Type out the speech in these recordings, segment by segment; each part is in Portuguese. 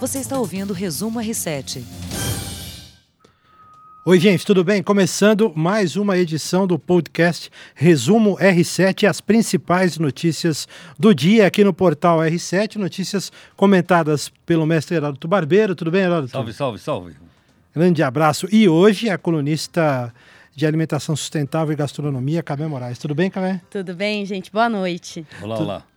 Você está ouvindo o Resumo R7. Oi, gente, tudo bem? Começando mais uma edição do podcast Resumo R7, as principais notícias do dia aqui no portal R7, notícias comentadas pelo mestre Heródoto Barbeiro. Tudo bem, Heródoto? Salve, salve, salve. Grande abraço. E hoje a colunista de alimentação sustentável e gastronomia, Camé Moraes. Tudo bem, Camé? Tudo bem, gente? Boa noite. Olá, olá.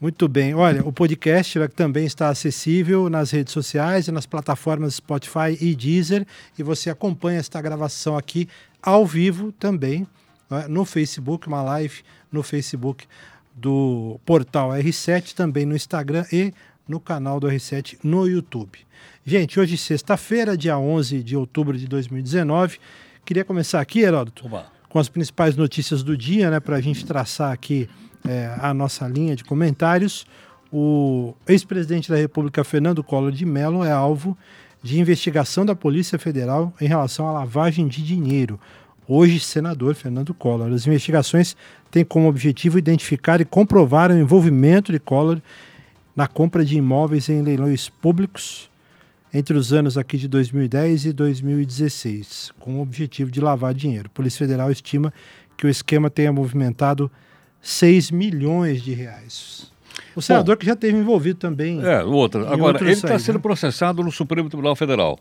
Muito bem. Olha, o podcast também está acessível nas redes sociais e nas plataformas Spotify e Deezer. E você acompanha esta gravação aqui ao vivo também né, no Facebook, uma live no Facebook do portal R7, também no Instagram e no canal do R7 no YouTube. Gente, hoje sexta-feira, dia 11 de outubro de 2019. Queria começar aqui, Heródoto, Oba. com as principais notícias do dia, né, para a gente traçar aqui é, a nossa linha de comentários. O ex-presidente da República, Fernando Collor de Mello, é alvo de investigação da Polícia Federal em relação à lavagem de dinheiro. Hoje, senador Fernando Collor. As investigações têm como objetivo identificar e comprovar o envolvimento de Collor na compra de imóveis em leilões públicos entre os anos aqui de 2010 e 2016, com o objetivo de lavar dinheiro. A Polícia Federal estima que o esquema tenha movimentado 6 milhões de reais. O senador Bom, que já teve envolvido também. É, outra. Agora, ele está sendo né? processado no Supremo Tribunal Federal.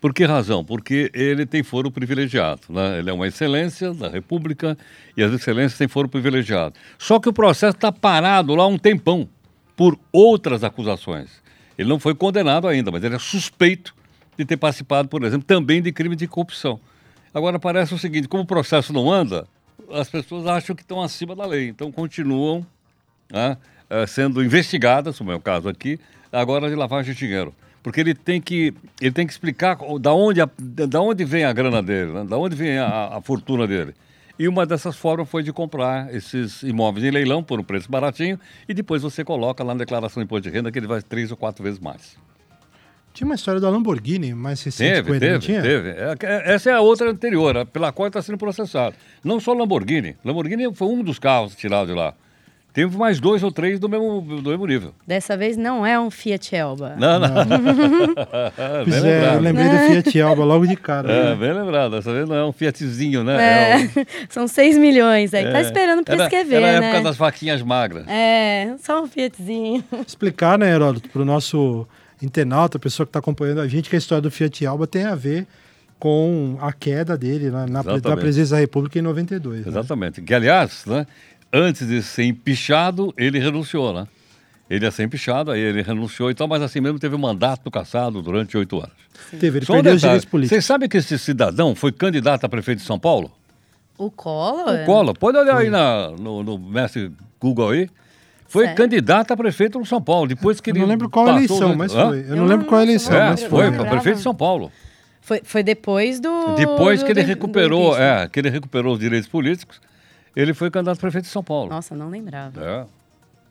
Por que razão? Porque ele tem foro privilegiado. Né? Ele é uma excelência da República e as excelências têm foro privilegiado. Só que o processo está parado lá um tempão por outras acusações. Ele não foi condenado ainda, mas ele é suspeito de ter participado, por exemplo, também de crime de corrupção. Agora parece o seguinte: como o processo não anda, as pessoas acham que estão acima da lei, então continuam né, sendo investigadas, como é o caso aqui, agora de lavagem de dinheiro. Porque ele tem que, ele tem que explicar da onde, a, da onde vem a grana dele, né, da onde vem a, a fortuna dele. E uma dessas formas foi de comprar esses imóveis em leilão por um preço baratinho e depois você coloca lá na declaração de imposto de renda que ele vai três ou quatro vezes mais. Tinha uma história da Lamborghini mais recente teve, com ele, teve, tinha? Teve, é, Essa é a outra anterior, pela qual está sendo processado. Não só Lamborghini. Lamborghini foi um dos carros tirados de lá. Teve mais dois ou três do mesmo, do mesmo nível. Dessa vez não é um Fiat Elba. Não, não. pois é, eu lembrei do Fiat Elba logo de cara. É, né? bem lembrado. Dessa vez não é um Fiatzinho, né? É, é um... São 6 milhões aí. É. Tá esperando prescrever, era, era né? a época das vaquinhas magras. É, só um Fiatzinho. Explicar, né, Heródoto, para o nosso internauta, a pessoa que está acompanhando a gente, que a história do Fiat Elba tem a ver com a queda dele na, na presidência da República em 92. Né? Exatamente. Né? Que, aliás, né, antes de ser empichado, ele renunciou, né? Ele ia ser empichado, aí ele renunciou e tal, mas assim mesmo teve um mandato caçado durante oito anos. Sim. Teve, ele Só perdeu um os direitos políticos. Vocês sabem que esse cidadão foi candidato a prefeito de São Paulo? O Collor? O Collor. Pode olhar aí na, no, no mestre Google aí. Foi certo. candidato a prefeito no São Paulo. Depois que eu ele. não lembro qual eleição, mas foi. Eu, eu não lembro qual eleição, é, mas foi. Foi para prefeito de São Paulo. Foi, foi depois do. Depois do, que ele do, recuperou, do é, que ele recuperou os direitos políticos, ele foi candidato a prefeito de São Paulo. Nossa, não lembrava. É.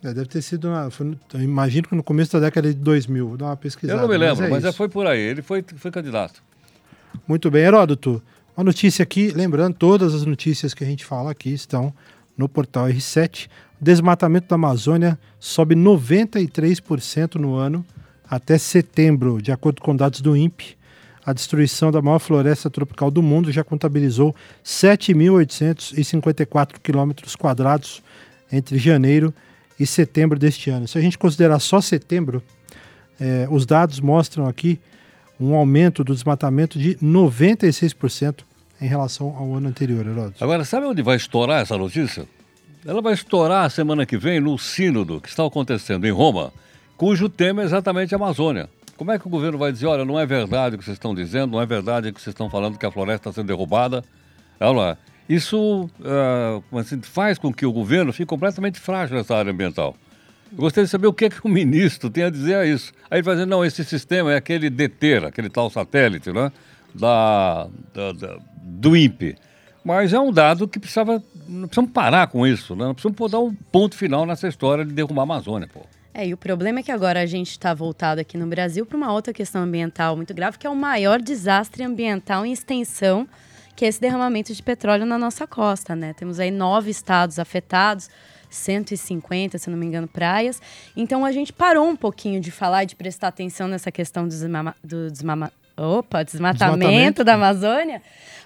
É, deve ter sido, na, foi, imagino que no começo da década de 2000, vou dar uma pesquisada. Eu não me lembro, mas, é mas foi por aí, ele foi, foi candidato. Muito bem, Heródoto, uma notícia aqui, lembrando, todas as notícias que a gente fala aqui estão no portal R7. Desmatamento da Amazônia sobe 93% no ano até setembro, de acordo com dados do INPE. A destruição da maior floresta tropical do mundo já contabilizou 7.854 quilômetros quadrados entre janeiro e setembro deste ano. Se a gente considerar só setembro, eh, os dados mostram aqui um aumento do desmatamento de 96% em relação ao ano anterior, Heródoto. Agora, sabe onde vai estourar essa notícia? Ela vai estourar semana que vem no sínodo que está acontecendo em Roma, cujo tema é exatamente a Amazônia. Como é que o governo vai dizer, olha, não é verdade o que vocês estão dizendo, não é verdade o que vocês estão falando que a floresta está sendo derrubada? Ela, isso uh, assim, faz com que o governo fique completamente frágil nessa área ambiental. Eu gostaria de saber o que, é que o ministro tem a dizer a isso. Aí ele vai dizer, não, esse sistema é aquele DETER, aquele tal satélite, né? Da, da, da, do INPE. Mas é um dado que precisava. Não precisamos parar com isso, né? Não precisamos dar um ponto final nessa história de derrubar a Amazônia, pô. É, e o problema é que agora a gente está voltado aqui no Brasil para uma outra questão ambiental muito grave, que é o maior desastre ambiental em extensão, que é esse derramamento de petróleo na nossa costa, né? Temos aí nove estados afetados, 150, se não me engano, praias. Então a gente parou um pouquinho de falar e de prestar atenção nessa questão do, desmama, do desmama, opa, desmatamento, desmatamento. da Amazônia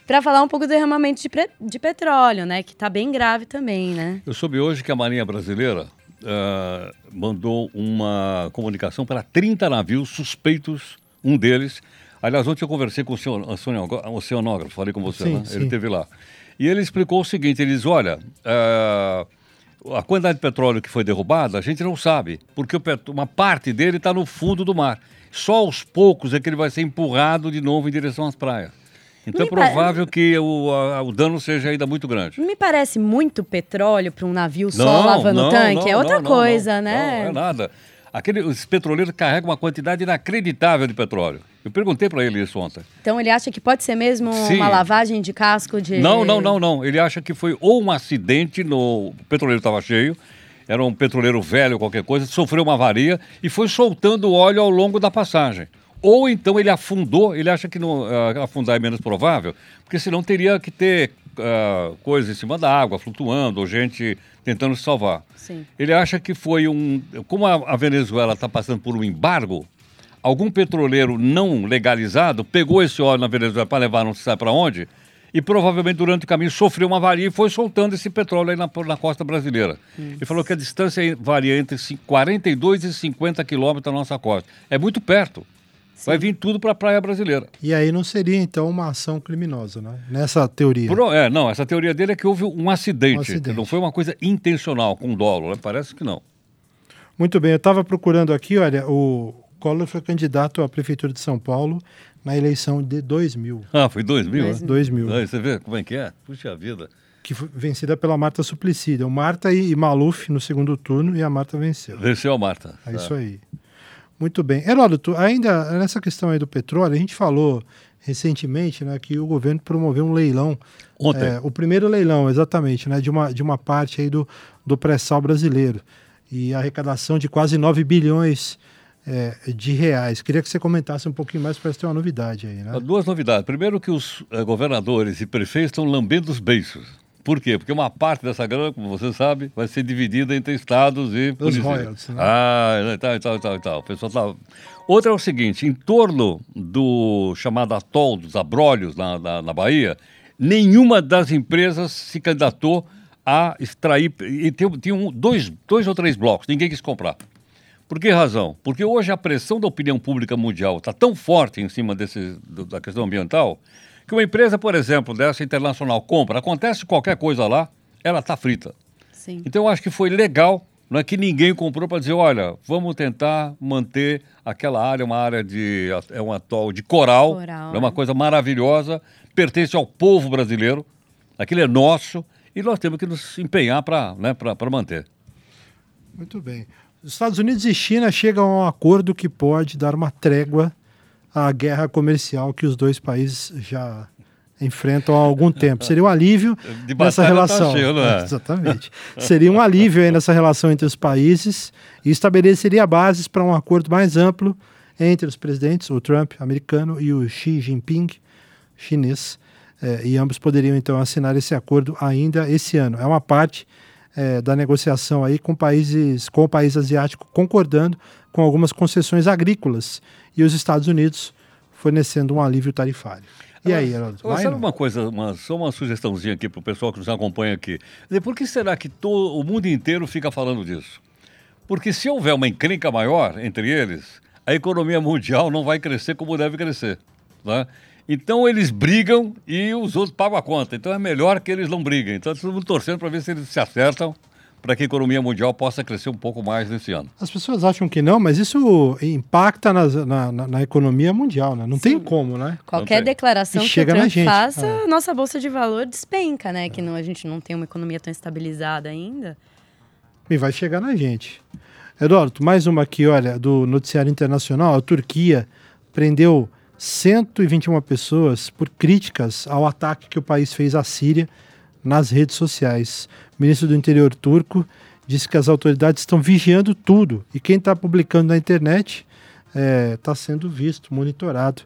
para falar um pouco do derramamento de, de petróleo, né? Que está bem grave também, né? Eu soube hoje que a Marinha Brasileira uh, mandou uma comunicação para 30 navios suspeitos, um deles. Aliás, ontem eu conversei com o oceanógrafo, falei com você, sim, né? Sim. Ele esteve lá. E ele explicou o seguinte: ele diz, olha. Uh, a quantidade de petróleo que foi derrubada, a gente não sabe, porque uma parte dele está no fundo do mar. Só aos poucos é que ele vai ser empurrado de novo em direção às praias. Então Me é provável que o, a, o dano seja ainda muito grande. Me parece muito petróleo para um navio só não, lavando não, tanque. Não, é outra coisa, né? Não, é nada. Aquele, os petroleiros carregam uma quantidade inacreditável de petróleo. Eu perguntei para ele isso ontem. Então ele acha que pode ser mesmo Sim. uma lavagem de casco de. Não, não, não, não. Ele acha que foi ou um acidente no. O petroleiro estava cheio, era um petroleiro velho, qualquer coisa, sofreu uma avaria e foi soltando óleo ao longo da passagem. Ou então ele afundou, ele acha que não, uh, afundar é menos provável, porque senão teria que ter uh, coisa em cima da água, flutuando, ou gente tentando se salvar. Sim. Ele acha que foi um. Como a, a Venezuela está passando por um embargo, algum petroleiro não legalizado pegou esse óleo na Venezuela para levar não se sabe para onde, e provavelmente durante o caminho sofreu uma avaria e foi soltando esse petróleo aí na, na costa brasileira. Isso. Ele falou que a distância varia entre 42 e 50 quilômetros da nossa costa. É muito perto. Vai vir tudo para a praia brasileira. E aí não seria, então, uma ação criminosa, né? Nessa teoria. Pro, é, não, essa teoria dele é que houve um acidente. Um acidente. Não foi uma coisa intencional com dolo, né? parece que não. Muito bem, eu estava procurando aqui, olha, o Collor foi candidato à Prefeitura de São Paulo na eleição de 2000. Ah, foi 2000? 2000. 2000. Ah, você vê como é que é? Puxa vida. Que foi vencida pela Marta Suplicy. Marta e Maluf no segundo turno e a Marta venceu. Venceu a Marta. É isso aí. Muito bem. Heródoto, ainda nessa questão aí do petróleo, a gente falou recentemente né, que o governo promoveu um leilão. Ontem. É, o primeiro leilão, exatamente, né, de, uma, de uma parte aí do, do pré-sal brasileiro. E a arrecadação de quase 9 bilhões é, de reais. Queria que você comentasse um pouquinho mais, para ter uma novidade aí. Né? Duas novidades. Primeiro que os é, governadores e prefeitos estão lambendo os beiços. Por quê? Porque uma parte dessa grana, como você sabe, vai ser dividida entre estados e Os royalties, né? Ah, tal, e tal, tal, e tal. O pessoal tá... Outra é o seguinte, em torno do chamado atol dos abrolhos na, na, na Bahia, nenhuma das empresas se candidatou a extrair... E tinha um, dois, dois ou três blocos, ninguém quis comprar. Por que razão? Porque hoje a pressão da opinião pública mundial está tão forte em cima desse, da questão ambiental que uma empresa, por exemplo, dessa internacional compra, acontece qualquer coisa lá, ela está frita. Sim. Então eu acho que foi legal, não é que ninguém comprou para dizer, olha, vamos tentar manter aquela área, uma área de é um atol de coral, coral é uma coisa maravilhosa, pertence ao povo brasileiro, aquilo é nosso e nós temos que nos empenhar para né, manter. Muito bem. Os Estados Unidos e China chegam a um acordo que pode dar uma trégua a guerra comercial que os dois países já enfrentam há algum tempo. Seria um alívio De nessa tá relação. Tá cheio, é? Exatamente. Seria um alívio aí nessa relação entre os países e estabeleceria bases para um acordo mais amplo entre os presidentes, o Trump americano e o Xi Jinping chinês. É, e ambos poderiam então assinar esse acordo ainda esse ano. É uma parte é, da negociação aí com países, com o país asiático concordando com algumas concessões agrícolas e os Estados Unidos fornecendo um alívio tarifário. E aí, Heraldo? Sabe não? uma coisa, uma, só uma sugestãozinha aqui para o pessoal que nos acompanha aqui. Por que será que todo, o mundo inteiro fica falando disso? Porque se houver uma encrenca maior entre eles, a economia mundial não vai crescer como deve crescer. Né? Então eles brigam e os outros pagam a conta. Então é melhor que eles não briguem. Então estamos torcendo para ver se eles se acertam para que a economia mundial possa crescer um pouco mais nesse ano. As pessoas acham que não, mas isso impacta na, na, na economia mundial, né? Não Sim. tem como, né? Qualquer declaração que chega o Trump faça, é. nossa bolsa de valor despenca, né? Que não, a gente não tem uma economia tão estabilizada ainda. E vai chegar na gente. Eduardo, mais uma aqui, olha, do noticiário internacional. A Turquia prendeu 121 pessoas por críticas ao ataque que o país fez à Síria nas redes sociais. O ministro do Interior turco disse que as autoridades estão vigiando tudo e quem está publicando na internet está é, tá sendo visto, monitorado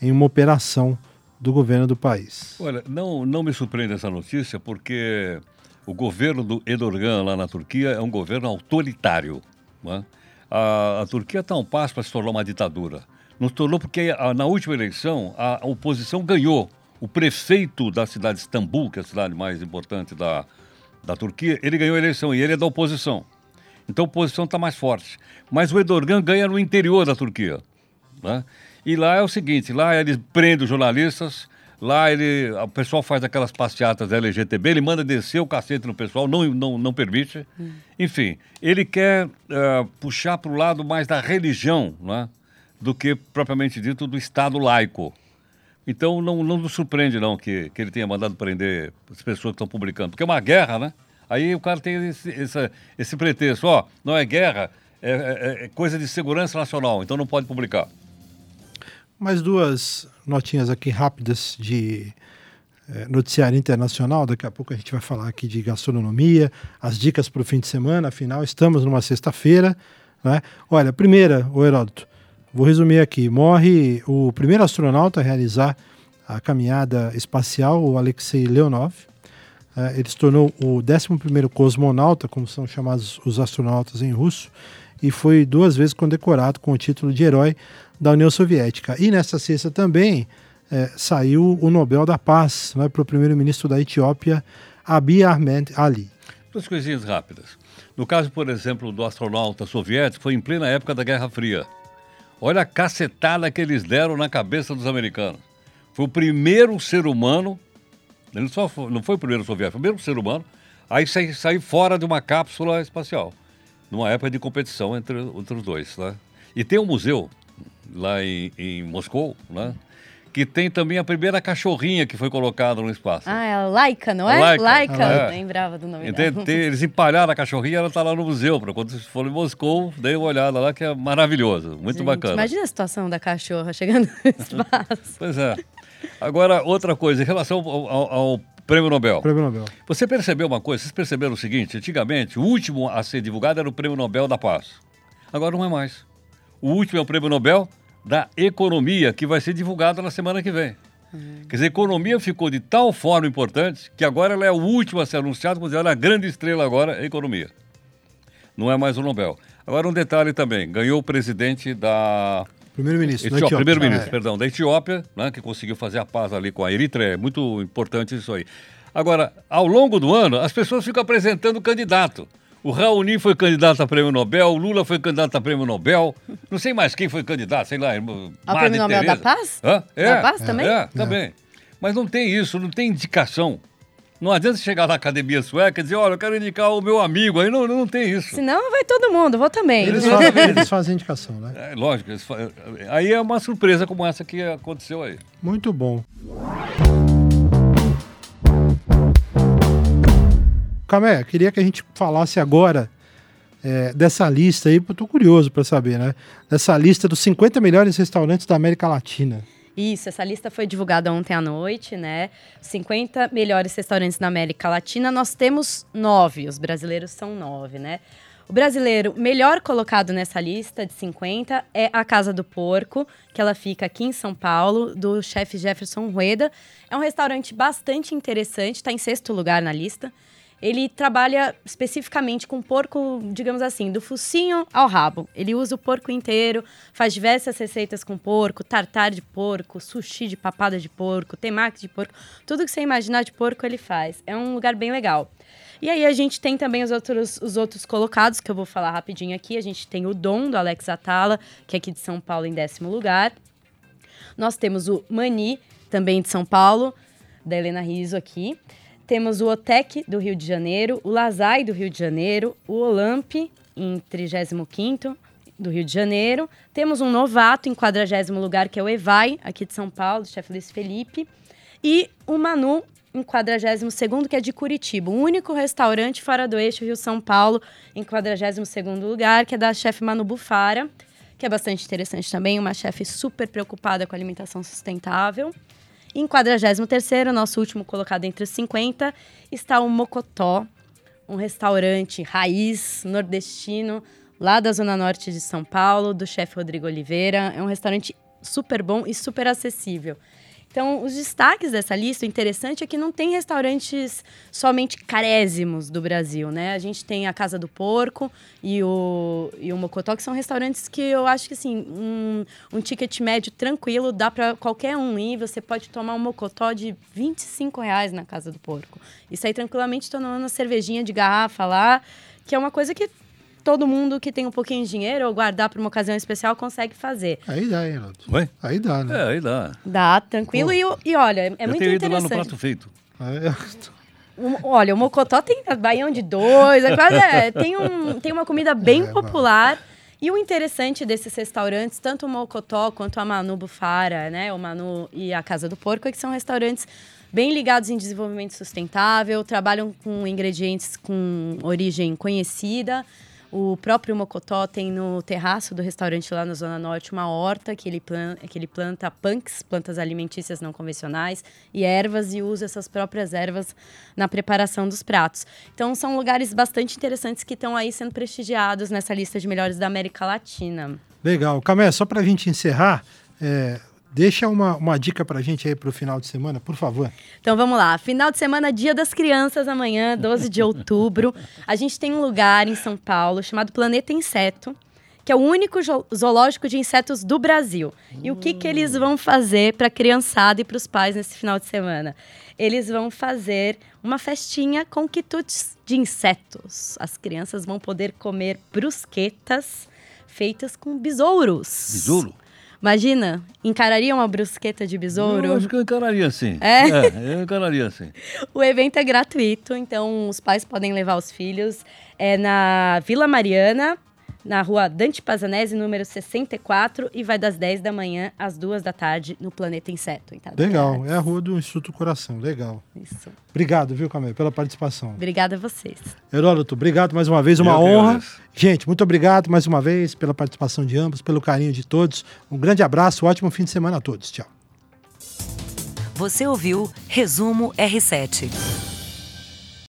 em uma operação do governo do país. Olha, não, não me surpreende essa notícia porque o governo do Erdogan lá na Turquia é um governo autoritário. Né? A, a, Turquia está um passo para se tornar uma ditadura. Não se tornou porque a, na última eleição a, oposição ganhou. O prefeito da cidade de Istambul, que é a cidade mais importante da, da Turquia, ele ganhou a eleição e ele é da oposição. Então a oposição está mais forte. Mas o Erdogan ganha no interior da Turquia. Né? E lá é o seguinte: lá eles prendem os jornalistas, Lá ele, o pessoal faz aquelas passeatas LGTB, ele manda descer o cacete no pessoal, não, não, não permite. Hum. Enfim, ele quer uh, puxar para o lado mais da religião, né, do que propriamente dito do Estado laico. Então não, não nos surpreende não que, que ele tenha mandado prender as pessoas que estão publicando, porque é uma guerra, né? Aí o cara tem esse, esse, esse pretexto, ó, não é guerra, é, é, é coisa de segurança nacional, então não pode publicar. Mais duas notinhas aqui rápidas de é, noticiário internacional. Daqui a pouco a gente vai falar aqui de gastronomia, as dicas para o fim de semana. Afinal, estamos numa sexta-feira. Né? Olha, primeira, o Heródoto, vou resumir aqui. Morre o primeiro astronauta a realizar a caminhada espacial, o Alexei Leonov. É, ele se tornou o 11 cosmonauta, como são chamados os astronautas em russo, e foi duas vezes condecorado com o título de herói da União Soviética. E nessa sexta também é, saiu o Nobel da Paz né, para o primeiro-ministro da Etiópia, Abiy Ahmed Ali. Duas coisinhas rápidas. No caso, por exemplo, do astronauta soviético, foi em plena época da Guerra Fria. Olha a cacetada que eles deram na cabeça dos americanos. Foi o primeiro ser humano, ele só foi, não foi o primeiro soviético, foi o primeiro ser humano, aí sair sair fora de uma cápsula espacial, numa época de competição entre, entre os dois. Né? E tem um museu lá em, em Moscou, né? Que tem também a primeira cachorrinha que foi colocada no espaço. Ah, é a Laika, não é? Laika. Laika, é. lembrava do nome tem, tem, Eles empalharam a cachorrinha, ela está lá no museu. Para quando vocês forem em Moscou, dê uma olhada lá, que é maravilhoso, muito Gente, bacana. Imagina a situação da cachorra chegando no espaço. pois é. Agora, outra coisa, em relação ao, ao, ao Prêmio Nobel. Prêmio Nobel. Você percebeu uma coisa? Vocês perceberam o seguinte? Antigamente, o último a ser divulgado era o Prêmio Nobel da Paz. Agora não é mais. O último é o Prêmio Nobel da economia, que vai ser divulgada na semana que vem. Uhum. Quer dizer, a economia ficou de tal forma importante que agora ela é o último a ser ela é a grande estrela agora, a economia. Não é mais o Nobel. Agora um detalhe também, ganhou o presidente da... Primeiro-ministro da Etiópia. Primeiro-ministro, é. perdão, da Etiópia, né, que conseguiu fazer a paz ali com a Eritreia. É muito importante isso aí. Agora, ao longo do ano, as pessoas ficam apresentando o candidato. O Raoni foi candidato a prêmio Nobel, o Lula foi candidato a prêmio Nobel. Não sei mais quem foi candidato, sei lá. Ao prêmio Nobel Tereza. da Paz? Hã? É, da Paz também? É, também. Mas não tem isso, não tem indicação. Não adianta chegar na academia sueca e dizer, olha, eu quero indicar o meu amigo. Aí não, não tem isso. Senão vai todo mundo, vou também. Eles fazem, eles fazem indicação, né? É, lógico. Aí é uma surpresa como essa que aconteceu aí. Muito bom. Camé, queria que a gente falasse agora é, dessa lista aí, eu tô curioso para saber, né? Dessa lista dos 50 melhores restaurantes da América Latina. Isso, essa lista foi divulgada ontem à noite, né? 50 melhores restaurantes na América Latina. Nós temos nove, os brasileiros são nove, né? O brasileiro melhor colocado nessa lista de 50 é a Casa do Porco, que ela fica aqui em São Paulo, do chefe Jefferson Rueda. É um restaurante bastante interessante, está em sexto lugar na lista ele trabalha especificamente com porco, digamos assim, do focinho ao rabo. Ele usa o porco inteiro, faz diversas receitas com porco, tartar de porco, sushi de papada de porco, temaki de porco, tudo que você imaginar de porco ele faz. É um lugar bem legal. E aí a gente tem também os outros, os outros colocados, que eu vou falar rapidinho aqui. A gente tem o Dom, do Alex Atala, que é aqui de São Paulo, em décimo lugar. Nós temos o Mani, também de São Paulo, da Helena Riso aqui. Temos o OTEC do Rio de Janeiro, o Lazai do Rio de Janeiro, o Olamp em 35º do Rio de Janeiro. Temos um novato em 40 lugar, que é o Evai, aqui de São Paulo, chefe Luiz Felipe. E o Manu em 42º, que é de Curitiba. O único restaurante fora do eixo Rio-São Paulo em 42º lugar, que é da chefe Manu Bufara, que é bastante interessante também, uma chefe super preocupada com alimentação sustentável. Em 43º, nosso último colocado entre os 50, está o Mocotó, um restaurante raiz nordestino lá da zona norte de São Paulo, do chefe Rodrigo Oliveira. É um restaurante super bom e super acessível. Então, os destaques dessa lista, o interessante é que não tem restaurantes somente carésimos do Brasil, né? A gente tem a Casa do Porco e o, e o Mocotó, que são restaurantes que eu acho que, assim, um, um ticket médio tranquilo, dá para qualquer um ir. Você pode tomar um Mocotó de 25 reais na Casa do Porco. E sair tranquilamente tomando uma cervejinha de garrafa lá, que é uma coisa que todo mundo que tem um pouquinho de dinheiro ou guardar para uma ocasião especial consegue fazer. Aí dá, hein, Renato? Oi? Aí dá, né? É, aí dá. Dá, tranquilo. E, e, olha, é Eu muito tenho interessante. ido lá no prato feito. É. Um, olha, o Mocotó tem baião de dois, é quase, é, tem, um, tem uma comida bem É, popular. E o interessante desses restaurantes, tanto o Mocotó quanto a Manu Bufara, né, o Manu e a Casa do Porco, é que são restaurantes bem ligados em desenvolvimento sustentável, trabalham com ingredientes com origem conhecida. O próprio Mocotó tem no terraço do restaurante lá na Zona Norte uma horta que ele planta, que ele planta punks, plantas alimentícias não convencionais, e ervas, e usa essas próprias ervas na preparação dos pratos. Então, são lugares bastante interessantes que estão aí sendo prestigiados nessa lista de melhores da América Latina. Legal. Camé, só para a gente encerrar, é, deixa uma, uma dica para a gente aí para o final de semana, por favor. Então vamos lá. Final de semana, Dia das Crianças, amanhã, 12 de outubro. A gente tem um lugar em São Paulo chamado Planeta Inseto, que é o único zoológico de insetos do Brasil. E o que, que eles vão fazer para a criançada e para os pais nesse final de semana? Eles vão fazer uma festinha com quitutes de insetos. As crianças vão poder comer brusquetas feitas com besouros. Besouro? Imagina, encararia uma brusqueta de besouro? Eu acho que eu encararia sim. É? é eu encararia sim. O evento é gratuito, então os pais podem levar os filhos. É na Vila Mariana, na rua Dante Pazanese, número 64, e vai das 10 da manhã às 2 da tarde no Planeta Inseto. Legal, é a rua do Instituto Coração, legal. Isso. Obrigado, viu, Camé, pela participação. Obrigada a vocês. Heródoto, obrigado mais uma vez, uma Eu que honra. agradeço. Gente, muito obrigado mais uma vez pela participação de ambos, pelo carinho de todos. Um grande abraço, um ótimo fim de semana a todos. Tchau. Você ouviu Resumo R7.